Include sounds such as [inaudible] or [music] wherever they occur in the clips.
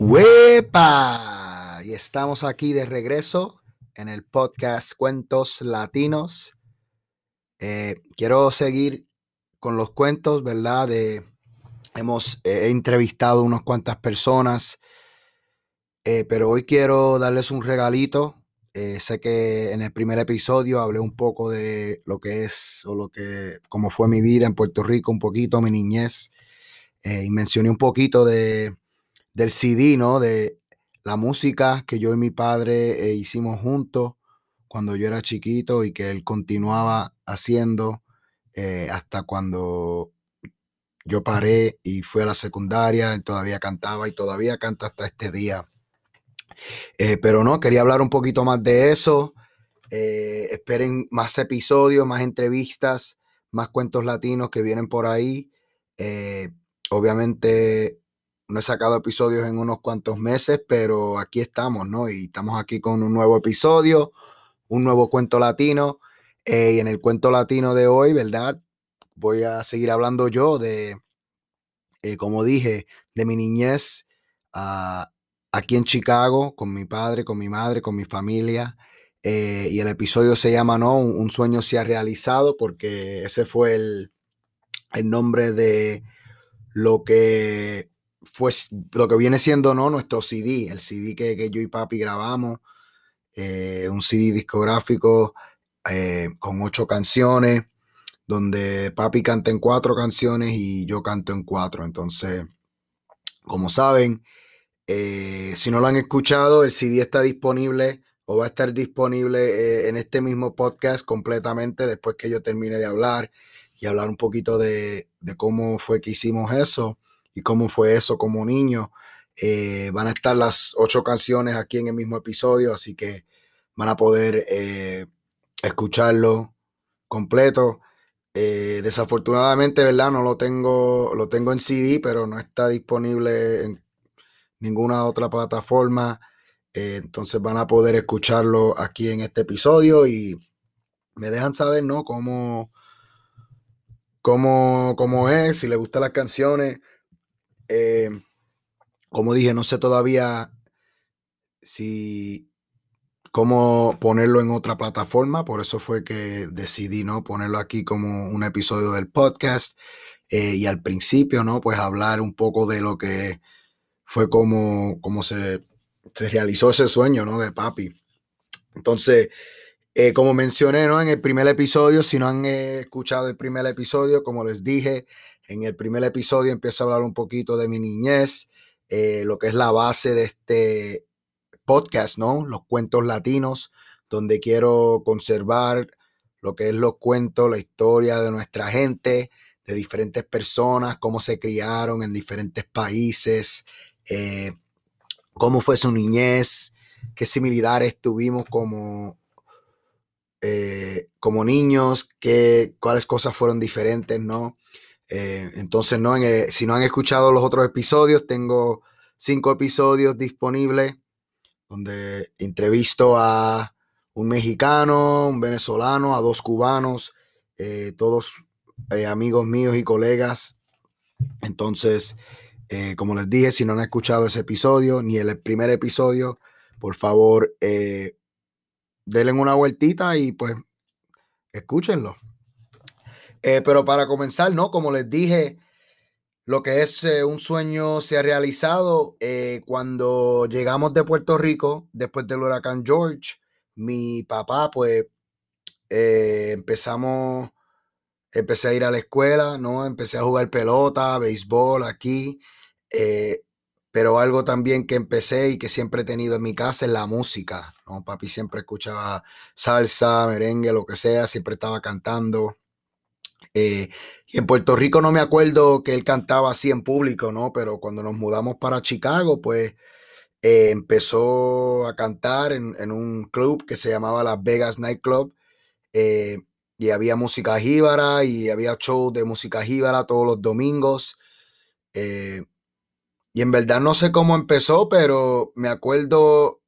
¡Wepa! Y estamos aquí de regreso en el podcast Cuentos Latinos. Eh, quiero seguir con los cuentos, ¿verdad? De, hemos entrevistado unas cuantas personas, eh, pero hoy quiero darles un regalito. Eh, sé que en el primer episodio hablé un poco de lo que es o lo que, cómo fue mi vida en Puerto Rico, un poquito mi niñez, y mencioné un poquito de del CD, ¿no? De la música que yo y mi padre eh, hicimos juntos cuando yo era chiquito y que él continuaba haciendo eh, hasta cuando yo paré y fui a la secundaria, él todavía cantaba y todavía canta hasta este día. Eh, pero no, quería hablar un poquito más de eso. esperen más episodios, más entrevistas, más cuentos latinos que vienen por ahí. obviamente no he sacado episodios en unos cuantos meses, pero aquí estamos, ¿no? Y estamos aquí con un nuevo episodio, un nuevo cuento latino. Eh, y en el cuento latino de hoy, ¿verdad? Voy a seguir hablando yo de, eh, como dije, de mi niñez ah, aquí en Chicago, con mi padre, con mi madre, con mi familia. Eh, y el episodio se llama, ¿no? Un, sueño se ha realizado, porque ese fue el, el nombre de lo que pues lo que viene siendo no nuestro CD, el CD que, yo y papi grabamos, eh, un CD discográfico eh, con ocho canciones, donde papi canta en cuatro canciones y yo canto en cuatro. Entonces, como saben, eh, si no lo han escuchado, el CD está disponible o va a estar disponible en este mismo podcast completamente después que yo termine de hablar y hablar un poquito de, de cómo fue que hicimos eso y cómo fue eso como niño. Eh, van a estar las ocho canciones aquí en el mismo episodio, así que van a poder eh, escucharlo completo. Eh, desafortunadamente, ¿verdad? No lo tengo, lo tengo en CD, pero no está disponible en ninguna otra plataforma. entonces van a poder escucharlo aquí en este episodio y me dejan saber, ¿no? Cómo, cómo, cómo es, si les gustan las canciones. Eh, como dije, no sé todavía si cómo ponerlo en otra plataforma, por eso fue que decidí no ponerlo aquí como un episodio del podcast eh, y al principio, ¿no? Pues hablar un poco de lo que fue como, como se, se realizó ese sueño, ¿no? De papi. Entonces, eh, como mencioné, ¿no? En el primer episodio, si no han escuchado el primer episodio, como les dije, en el primer episodio empiezo a hablar un poquito de mi niñez, eh, lo que es la base de este podcast, ¿no? Los cuentos latinos, donde quiero conservar lo que es los cuentos, la historia de nuestra gente, de diferentes personas, cómo se criaron en diferentes países, eh, cómo fue su niñez, qué similitudes tuvimos como, eh, como niños, qué, cuáles cosas fueron diferentes, ¿no? Eh, entonces, no, si no han escuchado los otros episodios, tengo cinco episodios disponibles donde entrevisto a un mexicano, un venezolano, a dos cubanos, eh, todos eh, amigos míos y colegas. Entonces, como les dije, si no han escuchado ese episodio, ni el primer episodio, por favor, denle una vueltita y pues escúchenlo. Eh, pero para comenzar, ¿no? Como les dije, lo que es eh, un sueño se ha realizado. Eh, cuando llegamos de Puerto Rico, después del huracán George, mi papá, pues, empezamos, empecé a ir a la escuela, ¿no? Empecé a jugar pelota, béisbol aquí. pero algo también que empecé y que siempre he tenido en mi casa es la música, ¿no? Papi siempre escuchaba salsa, merengue, lo que sea, siempre estaba cantando. Eh, y en Puerto Rico no me acuerdo que él cantaba así en público, ¿no? Pero cuando nos mudamos para Chicago, pues eh, empezó a cantar en, un club que se llamaba Las Vegas Nightclub. Eh, y había música jíbara y había shows de música jíbara todos los domingos. y en verdad no sé cómo empezó, pero me acuerdo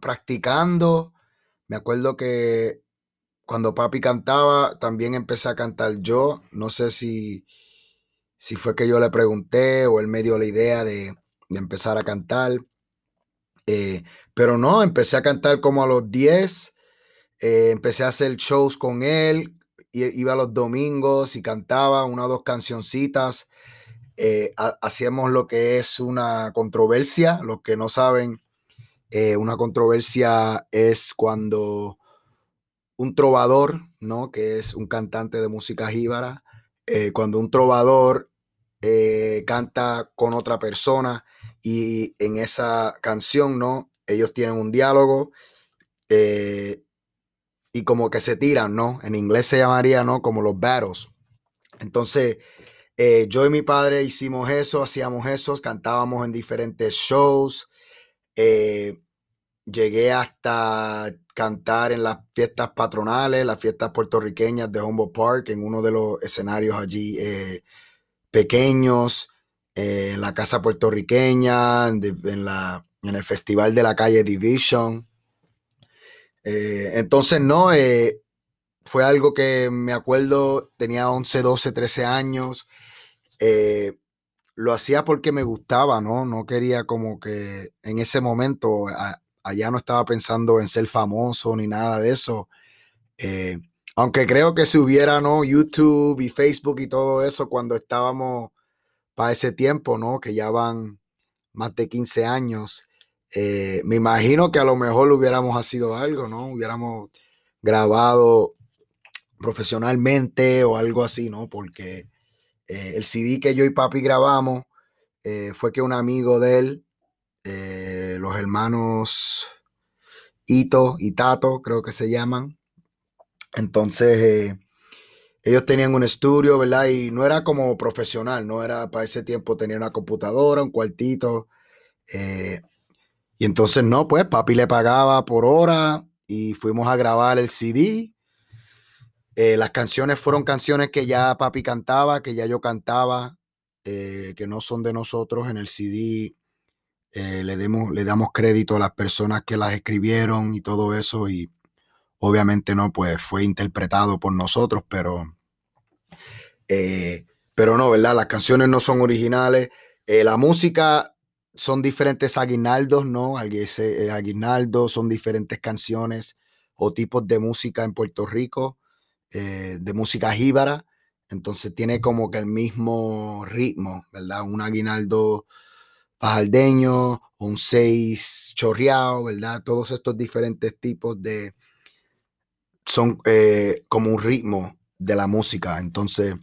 practicando. Me acuerdo que cuando papi cantaba, también empecé a cantar yo. No sé si, si fue que yo le pregunté o él me dio la idea de, empezar a cantar. Eh, pero no, empecé a cantar como a los 10. Eh, empecé a hacer shows con él. Iba los domingos y cantaba una o dos cancioncitas. Eh, hacíamos lo que es una controversia. Los que no saben, una controversia es cuando un trovador, ¿no? Que es un cantante de música jíbara. cuando un trovador canta con otra persona y en esa canción, ¿no? Ellos tienen un diálogo eh, y como que se tiran, ¿no? En inglés se llamaría, ¿no? Como los battles. Entonces, eh, yo y mi padre hicimos eso, hacíamos eso, cantábamos en diferentes shows. Eh, llegué hasta cantar en las fiestas patronales, las fiestas puertorriqueñas de Humboldt Park, en uno de los escenarios allí pequeños. Eh, en la casa puertorriqueña, en, la, en, el festival de la calle Division. Eh, entonces, no, eh, fue algo que me acuerdo, tenía 11, 12, 13 años. lo hacía porque me gustaba, ¿no? No quería como que en ese momento, allá no estaba pensando en ser famoso ni nada de eso. aunque creo que si hubiera, ¿no? YouTube y Facebook y todo eso cuando estábamos para ese tiempo, ¿no? Que ya van más de 15 años. Eh, me imagino que a lo mejor hubiéramos sido algo, ¿no? Hubiéramos grabado profesionalmente o algo así, ¿no? Porque eh, el CD que yo y papi grabamos eh, fue que un amigo de él, los hermanos Ito y Tato, creo que se llaman, entonces ellos tenían un estudio, ¿verdad? Y no era como profesional, no era para ese tiempo tenía una computadora, un cuartito. Eh, y entonces no, pues papi le pagaba por hora y fuimos a grabar el CD. Eh, las canciones fueron canciones que ya papi cantaba, que ya yo cantaba, eh, que no son de nosotros en el CD. Le, demos, le damos crédito a las personas que las escribieron y todo eso y obviamente no, pues fue interpretado por nosotros, pero, eh, pero no, ¿verdad? Las canciones no son originales. Eh, la música son diferentes aguinaldos, ¿no? Eh, aguinaldos son diferentes canciones o tipos de música en Puerto Rico, de música jíbara. Entonces tiene como que el mismo ritmo, ¿verdad? Un aguinaldo pajaldeño, un seis chorreado, ¿verdad? Todos estos diferentes tipos de, son eh, como un ritmo de la música. Entonces,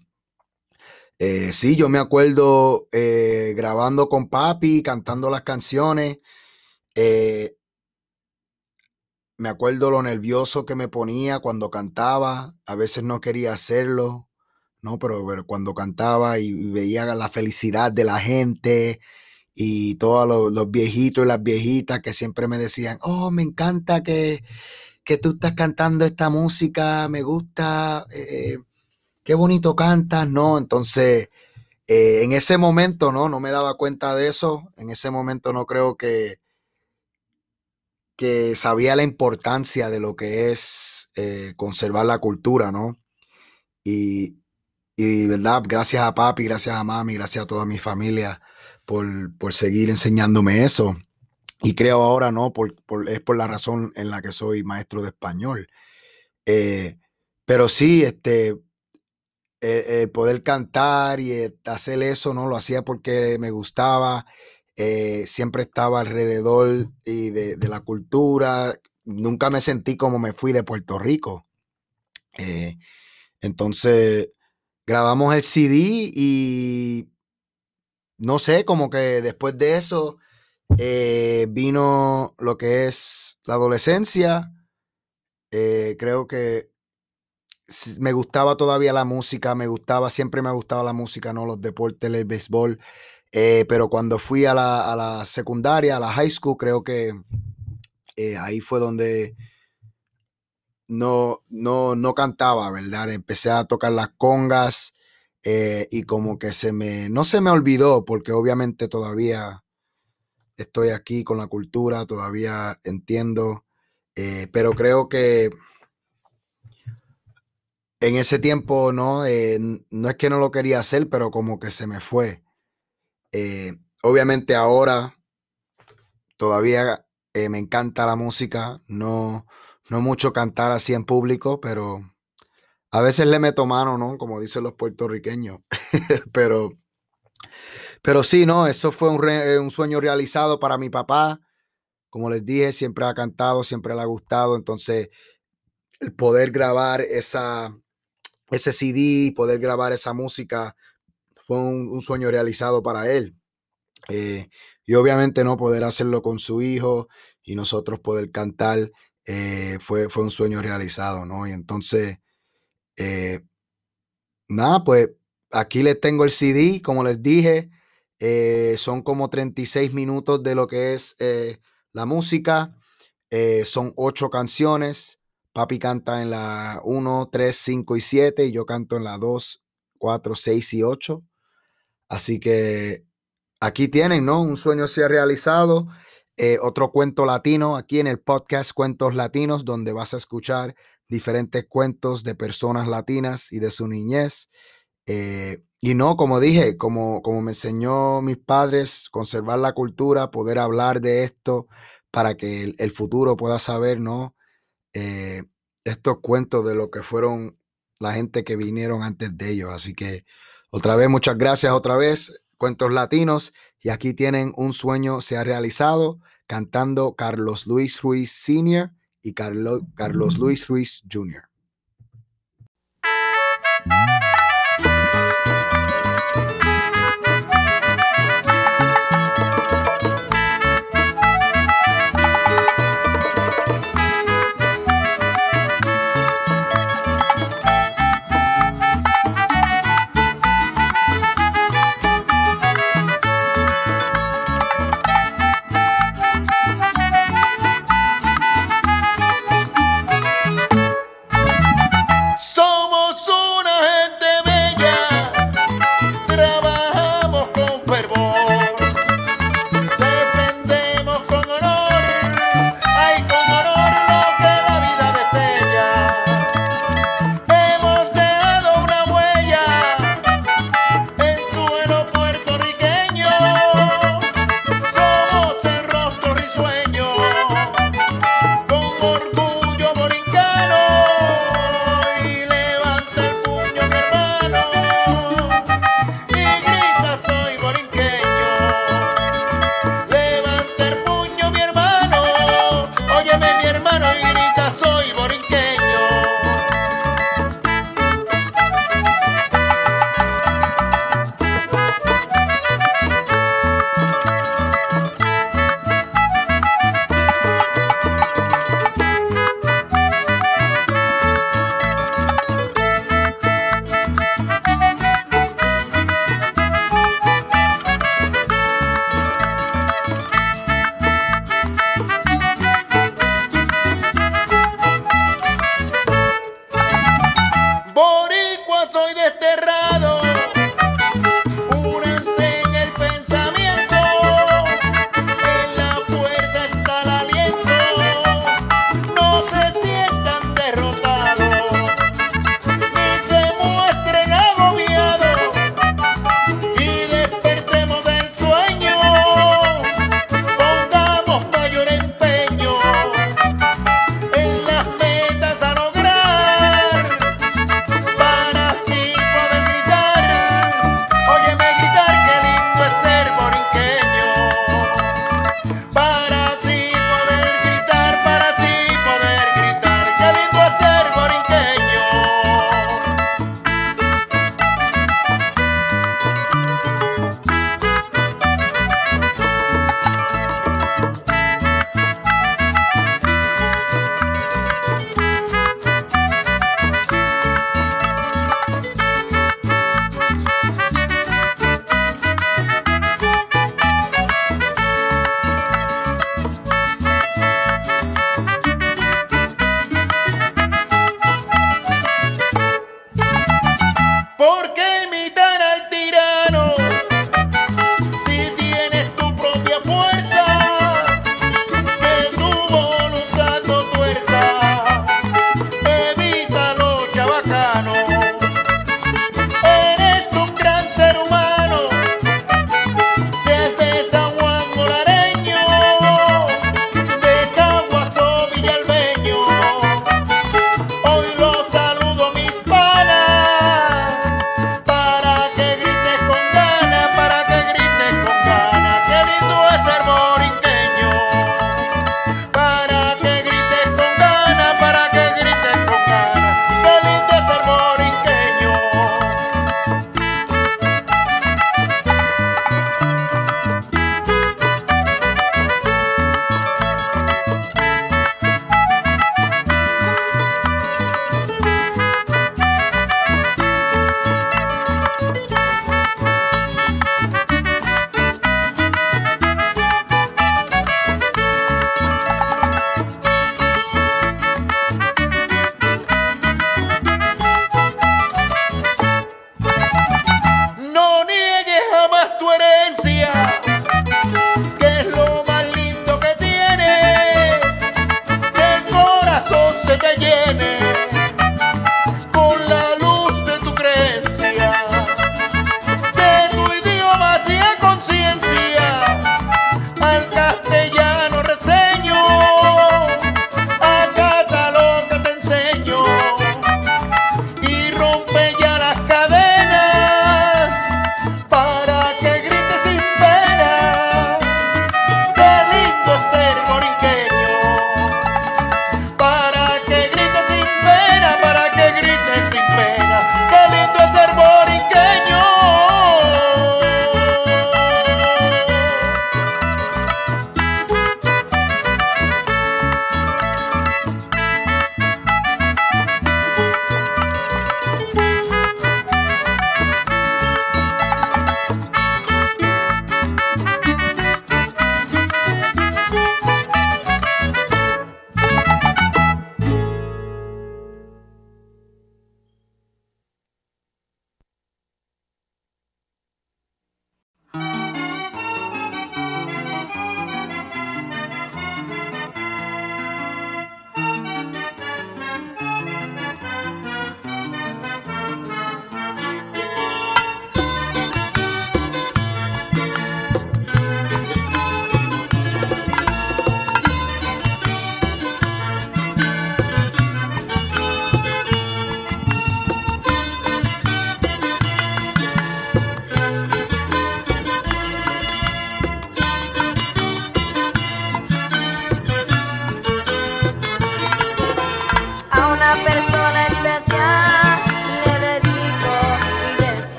eh, sí, yo me acuerdo eh, grabando con papi, cantando las canciones. me acuerdo lo nervioso que me ponía cuando cantaba. A veces no quería hacerlo, ¿no? Pero, cuando cantaba y veía la felicidad de la gente y todos los, viejitos y las viejitas que siempre me decían, oh, me encanta que que tú estás cantando esta música, me gusta, eh, qué bonito cantas, ¿no? Entonces, eh, en ese momento, ¿no? No me daba cuenta de eso. En ese momento no creo que, que sabía la importancia de lo que es eh, conservar la cultura, ¿no? Y, y, ¿verdad? Gracias a papi, gracias a mami, gracias a toda mi familia por, por seguir enseñándome eso. Y creo ahora, ¿no? Por, es por la razón en la que soy maestro de español. Eh, pero sí, este, poder cantar y eh, hacer eso, ¿no? Lo hacía porque me gustaba. Eh, siempre estaba alrededor y de, la cultura. Nunca me sentí como me fui de Puerto Rico. entonces, grabamos el CD y no sé, como que después de eso eh, vino lo que es la adolescencia. Eh, creo que me gustaba todavía la música, me gustaba, siempre me ha gustado la música, no los deportes, el béisbol. Eh, pero cuando fui a la, secundaria, a la high school, creo que ahí fue donde no, no, no cantaba, ¿verdad? Empecé a tocar las congas y como que se me, no se me olvidó, porque obviamente todavía estoy aquí con la cultura, todavía entiendo, eh, pero creo que en ese tiempo, ¿no? Eh, no es que no lo quería hacer, pero como que se me fue. Eh, obviamente ahora todavía eh, me encanta la música, no, no mucho cantar así en público, pero a veces le meto mano, ¿no? Como dicen los puertorriqueños. [laughs] pero, pero sí, ¿no? Eso fue un, eh, un, sueño realizado para mi papá. Como les dije, siempre ha cantado, siempre le ha gustado. Entonces, el poder grabar esa, ese CD, poder grabar esa música, fue un, sueño realizado para él. Eh, y obviamente no poder hacerlo con su hijo y nosotros poder cantar eh, fue, fue un sueño realizado, ¿no? Y entonces, eh, nada, pues aquí les tengo el CD, como les dije, son como 36 minutos de lo que es la música, son ocho canciones. Papi canta en la 1, 3, 5 y 7 y yo canto en la 2, 4, 6 y 8. Así que aquí tienen, ¿no? Un sueño se ha realizado. Eh, otro cuento latino aquí en el podcast Cuentos Latinos, donde vas a escuchar diferentes cuentos de personas latinas y de su niñez. Eh, y no, como dije, como, como me enseñó mis padres, conservar la cultura, poder hablar de esto para que el, el futuro pueda saber, ¿no? Eh, estos cuentos de lo que fueron la gente que vinieron antes de ellos. Así que otra vez, muchas gracias otra vez, Cuentos Latinos. Y aquí tienen Un sueño se ha realizado cantando Carlos Luis Ruiz Sr. y Carlos, Carlos Luis Ruiz Jr.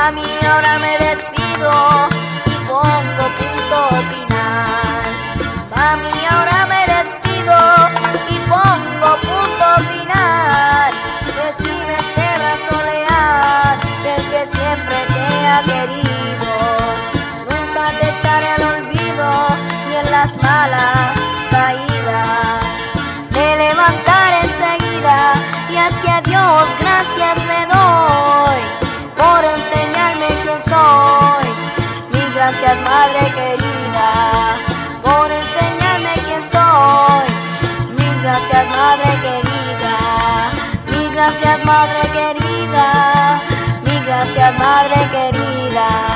mami, ahora me Madre querida, mil gracias, Madre querida.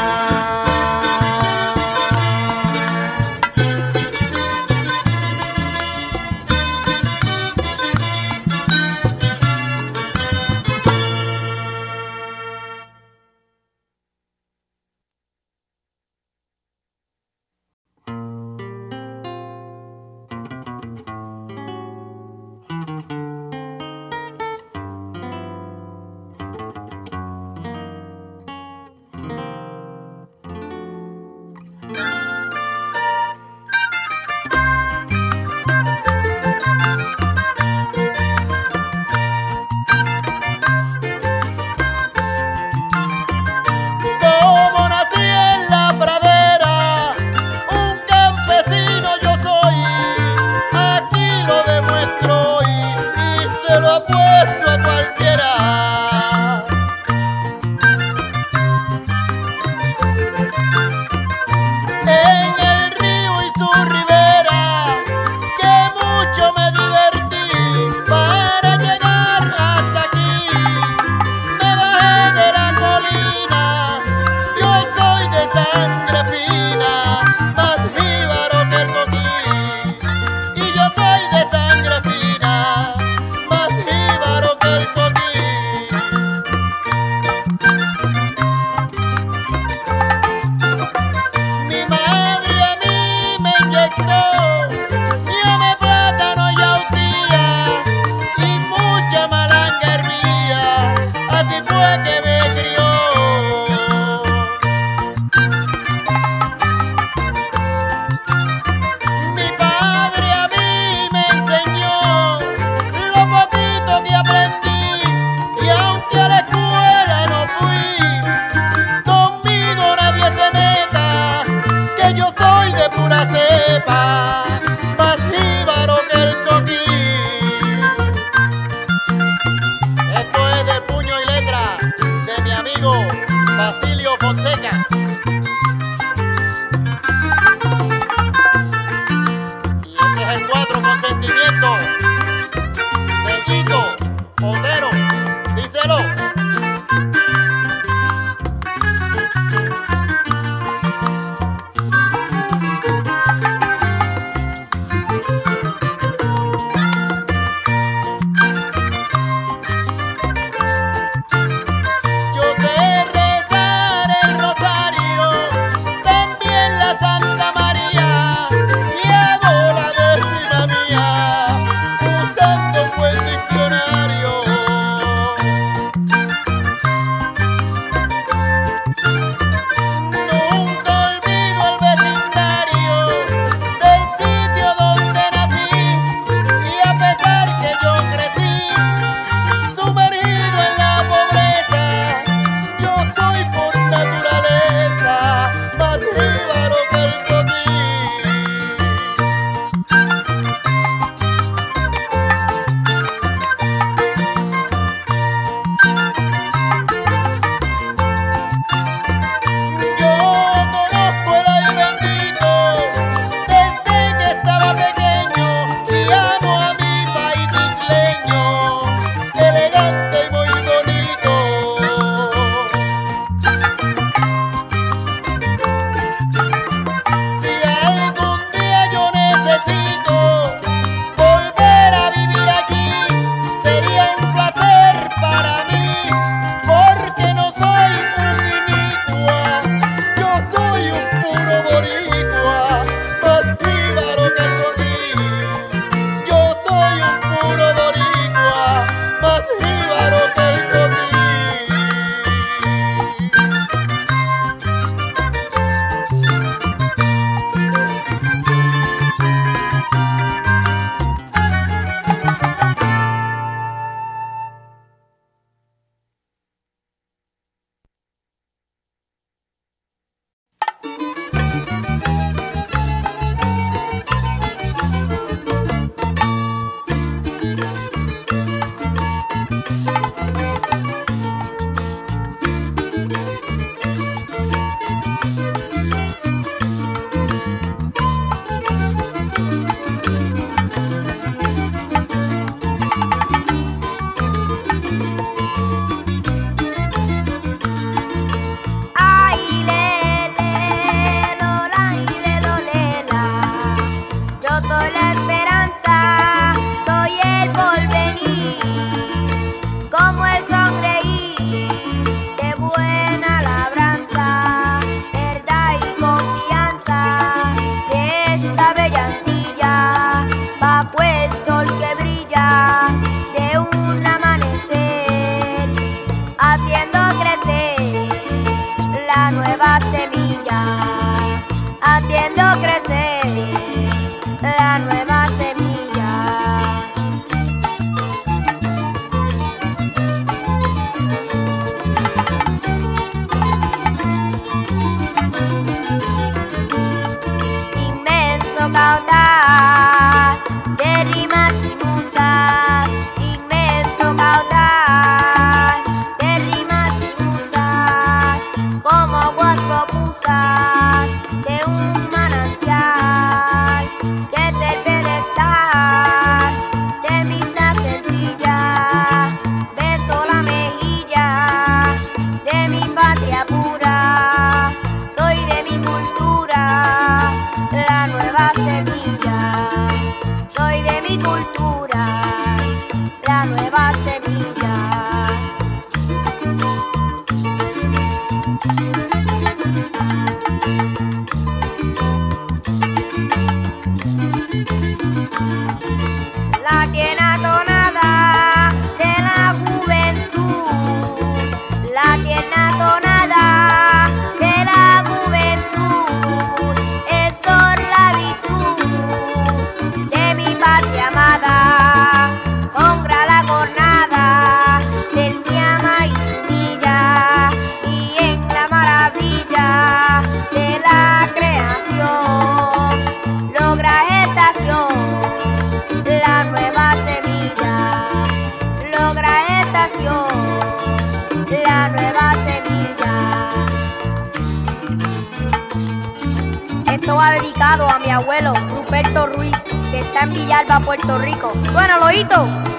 Villalba, Puerto Rico. Bueno, loito.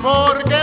porque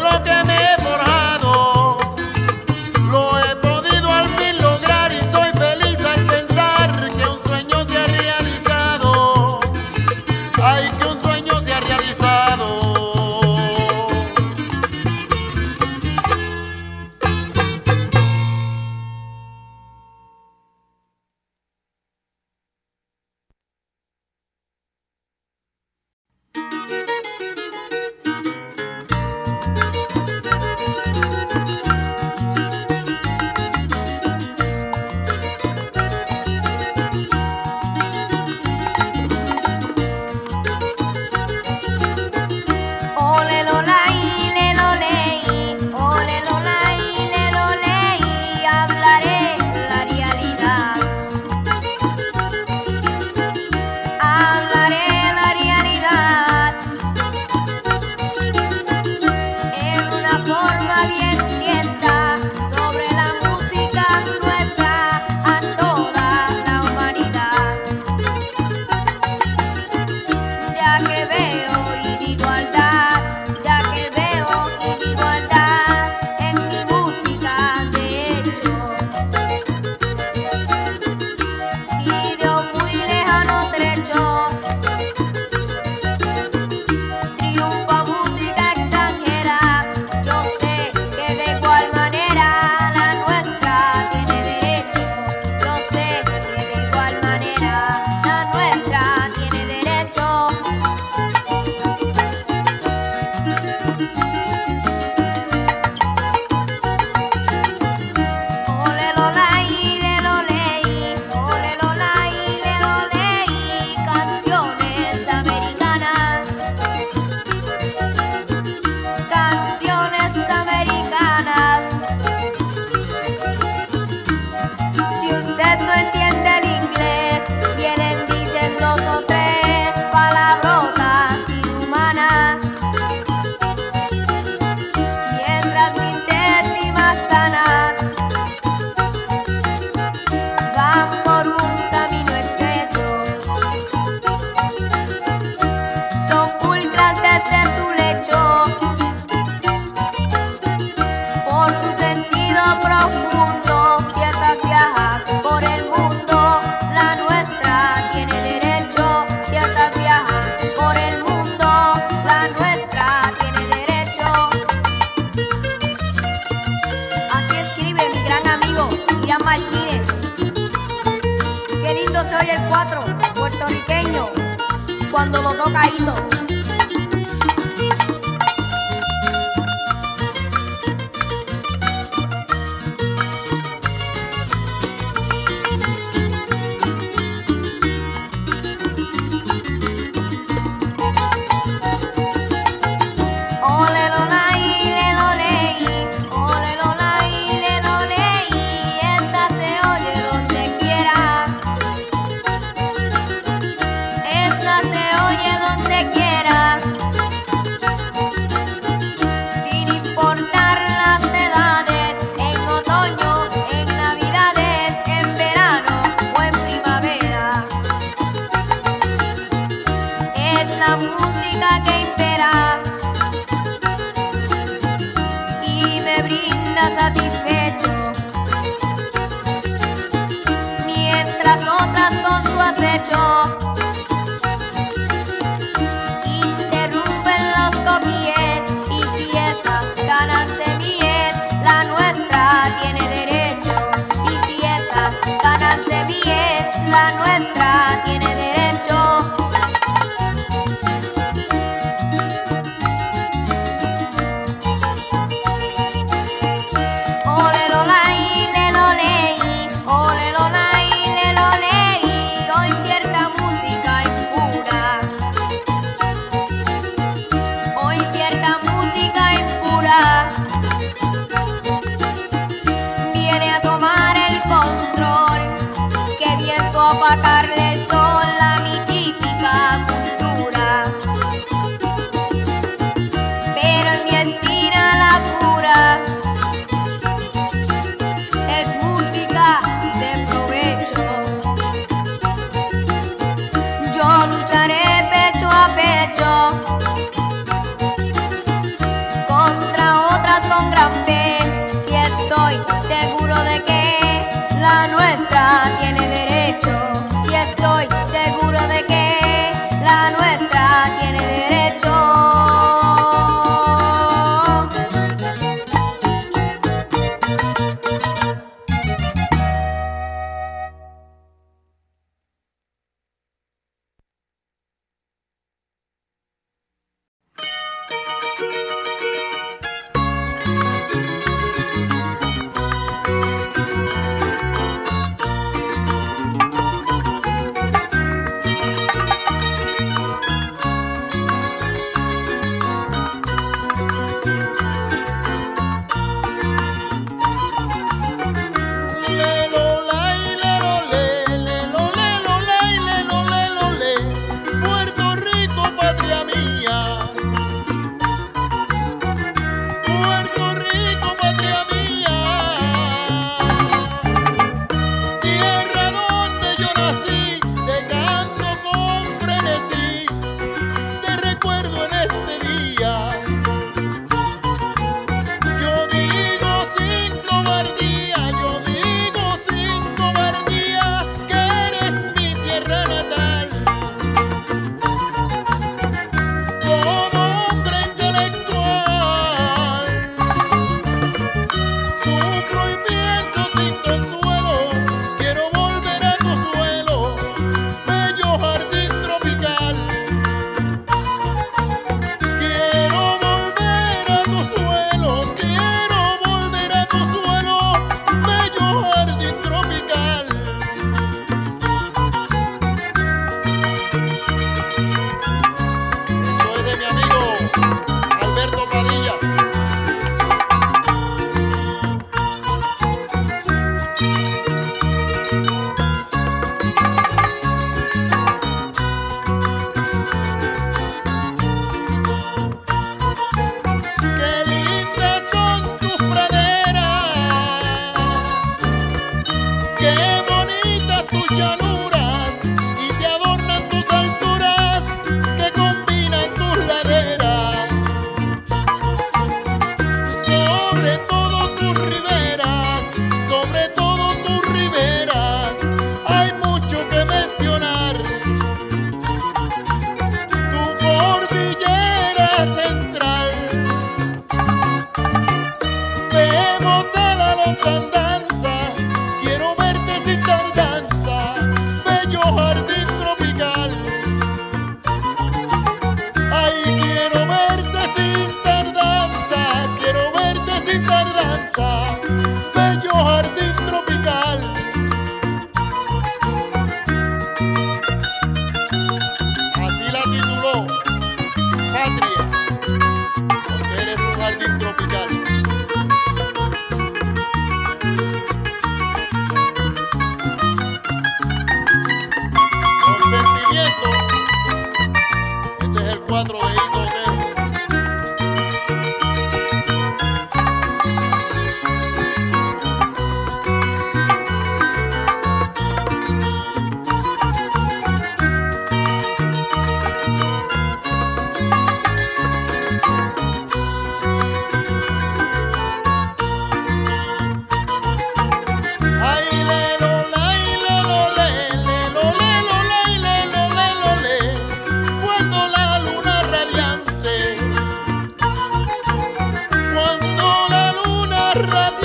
tarde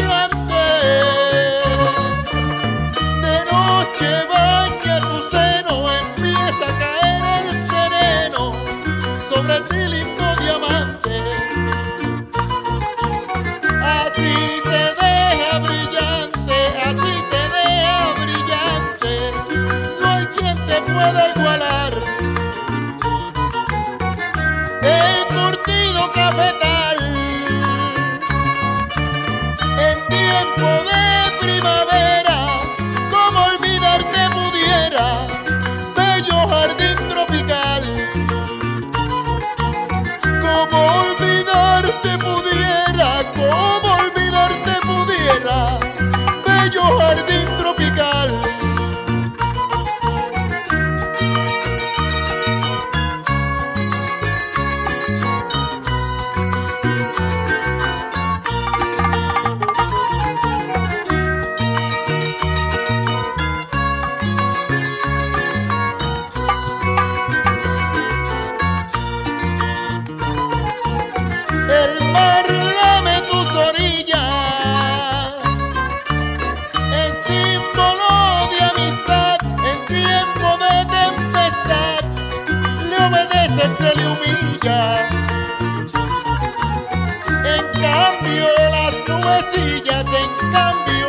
las nubecillas En cambio